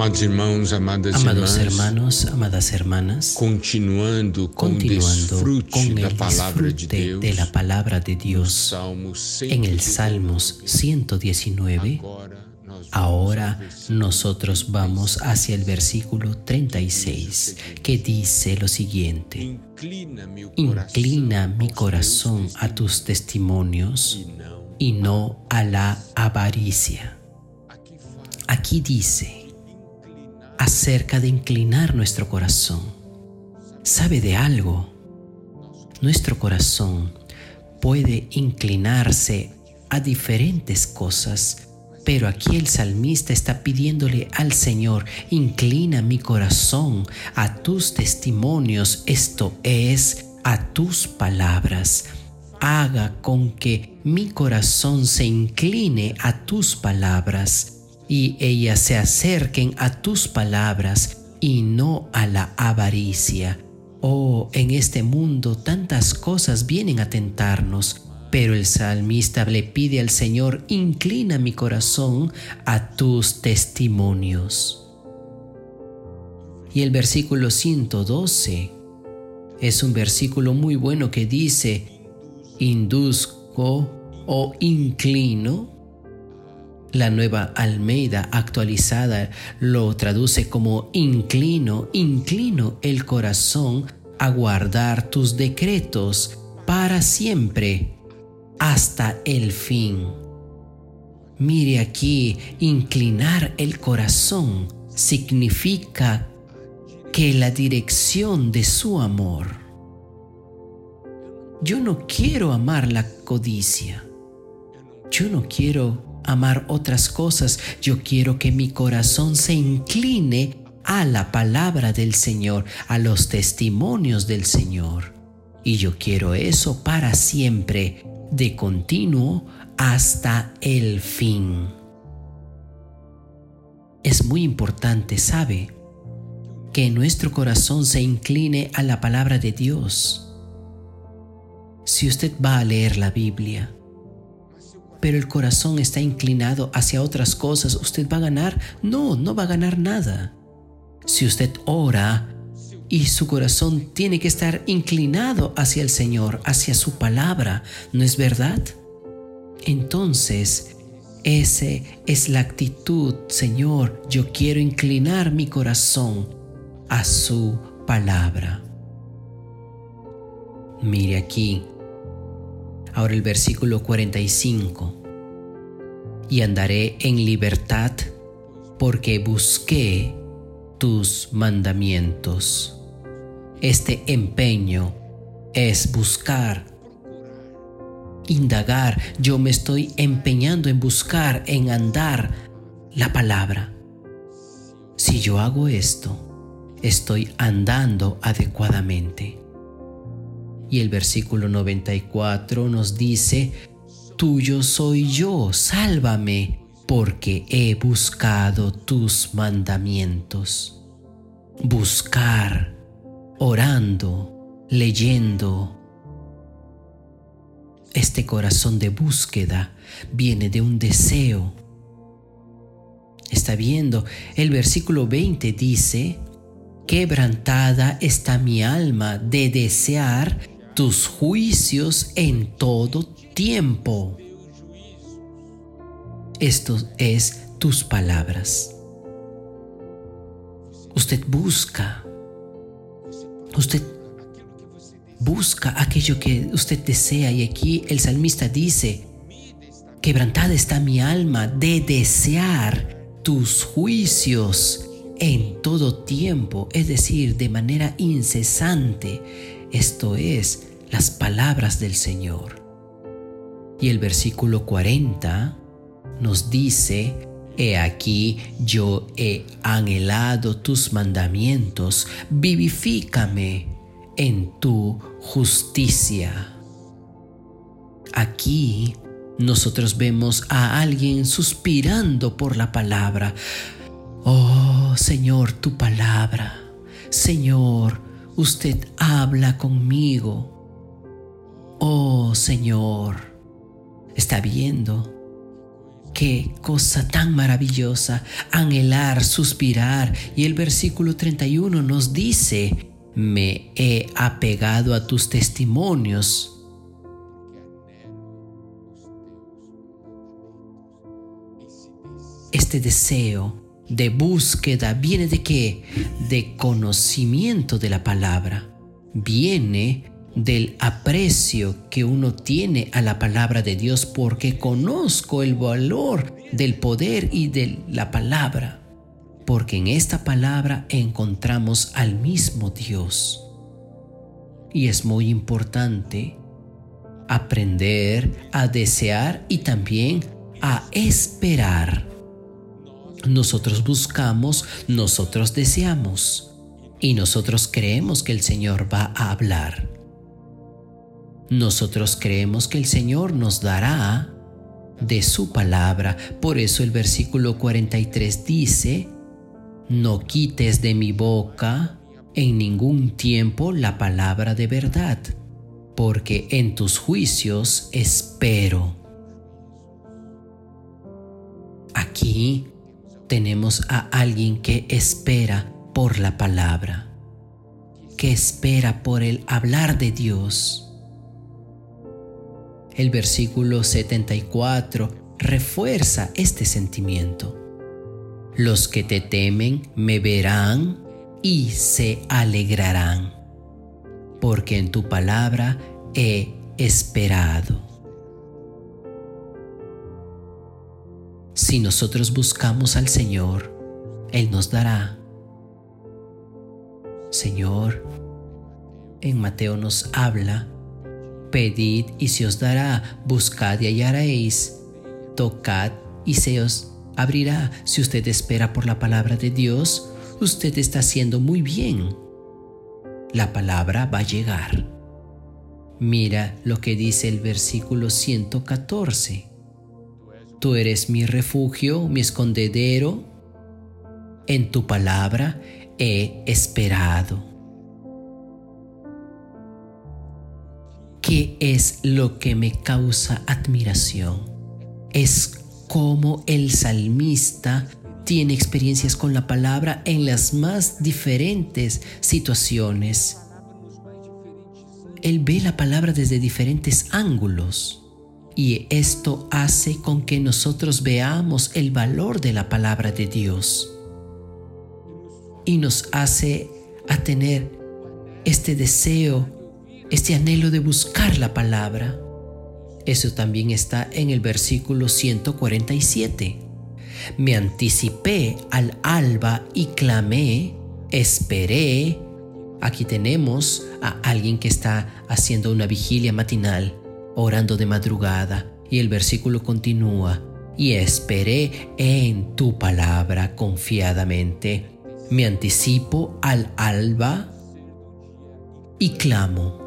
Amados irmãos, amadas Amados irmãs, hermanos, amadas hermanas, continuando con el palavra de de la palabra de Dios en el 119, Salmos 119, agora nós vamos ahora nosotros vamos hacia el versículo 36 que dice lo siguiente. Inclina mi corazón a tus testimonios y no a la avaricia. Aquí dice acerca de inclinar nuestro corazón. ¿Sabe de algo? Nuestro corazón puede inclinarse a diferentes cosas, pero aquí el salmista está pidiéndole al Señor, inclina mi corazón a tus testimonios, esto es, a tus palabras. Haga con que mi corazón se incline a tus palabras y ellas se acerquen a tus palabras y no a la avaricia. Oh, en este mundo tantas cosas vienen a tentarnos, pero el salmista le pide al Señor, inclina mi corazón a tus testimonios. Y el versículo 112 es un versículo muy bueno que dice, induzco o inclino. La nueva Almeida actualizada lo traduce como inclino, inclino el corazón a guardar tus decretos para siempre, hasta el fin. Mire aquí, inclinar el corazón significa que la dirección de su amor. Yo no quiero amar la codicia. Yo no quiero amar otras cosas. Yo quiero que mi corazón se incline a la palabra del Señor, a los testimonios del Señor. Y yo quiero eso para siempre, de continuo hasta el fin. Es muy importante, ¿sabe? Que nuestro corazón se incline a la palabra de Dios. Si usted va a leer la Biblia, pero el corazón está inclinado hacia otras cosas, ¿usted va a ganar? No, no va a ganar nada. Si usted ora y su corazón tiene que estar inclinado hacia el Señor, hacia su palabra, ¿no es verdad? Entonces, esa es la actitud, Señor, yo quiero inclinar mi corazón a su palabra. Mire aquí, ahora el versículo 45. Y andaré en libertad porque busqué tus mandamientos. Este empeño es buscar, indagar. Yo me estoy empeñando en buscar, en andar la palabra. Si yo hago esto, estoy andando adecuadamente. Y el versículo 94 nos dice, Tuyo soy yo, sálvame, porque he buscado tus mandamientos. Buscar, orando, leyendo. Este corazón de búsqueda viene de un deseo. Está viendo, el versículo 20 dice, Quebrantada está mi alma de desear tus juicios en todo tiempo. Esto es tus palabras. Usted busca. Usted busca aquello que usted desea y aquí el salmista dice, quebrantada está mi alma de desear tus juicios en todo tiempo, es decir, de manera incesante. Esto es las palabras del Señor. Y el versículo 40 nos dice, He aquí yo he anhelado tus mandamientos, vivifícame en tu justicia. Aquí nosotros vemos a alguien suspirando por la palabra. Oh Señor, tu palabra. Señor, usted habla conmigo. Oh Señor, está viendo Qué cosa tan maravillosa, anhelar, suspirar. Y el versículo 31 nos dice, me he apegado a tus testimonios. Este deseo de búsqueda viene de qué? De conocimiento de la palabra. Viene del aprecio que uno tiene a la palabra de Dios porque conozco el valor del poder y de la palabra. Porque en esta palabra encontramos al mismo Dios. Y es muy importante aprender a desear y también a esperar. Nosotros buscamos, nosotros deseamos y nosotros creemos que el Señor va a hablar. Nosotros creemos que el Señor nos dará de su palabra. Por eso el versículo 43 dice, no quites de mi boca en ningún tiempo la palabra de verdad, porque en tus juicios espero. Aquí tenemos a alguien que espera por la palabra, que espera por el hablar de Dios el versículo 74 refuerza este sentimiento. Los que te temen me verán y se alegrarán, porque en tu palabra he esperado. Si nosotros buscamos al Señor, Él nos dará. Señor, en Mateo nos habla Pedid y se os dará, buscad y hallaréis, tocad y se os abrirá. Si usted espera por la palabra de Dios, usted está haciendo muy bien. La palabra va a llegar. Mira lo que dice el versículo 114. Tú eres mi refugio, mi escondedero. En tu palabra he esperado. ¿Qué es lo que me causa admiración? Es cómo el salmista tiene experiencias con la palabra en las más diferentes situaciones. Él ve la palabra desde diferentes ángulos y esto hace con que nosotros veamos el valor de la palabra de Dios y nos hace a tener este deseo este anhelo de buscar la palabra. Eso también está en el versículo 147. Me anticipé al alba y clamé, esperé. Aquí tenemos a alguien que está haciendo una vigilia matinal, orando de madrugada, y el versículo continúa, y esperé en tu palabra confiadamente. Me anticipo al alba y clamo.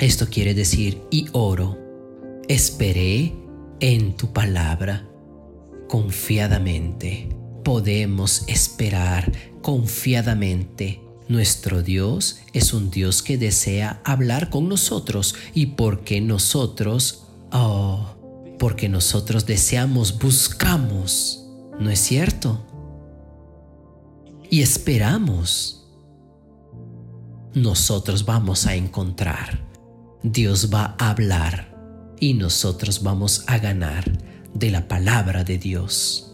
Esto quiere decir, y oro, esperé en tu palabra confiadamente. Podemos esperar confiadamente. Nuestro Dios es un Dios que desea hablar con nosotros y porque nosotros, oh, porque nosotros deseamos, buscamos, ¿no es cierto? Y esperamos. Nosotros vamos a encontrar. Dios va a hablar y nosotros vamos a ganar de la palabra de Dios.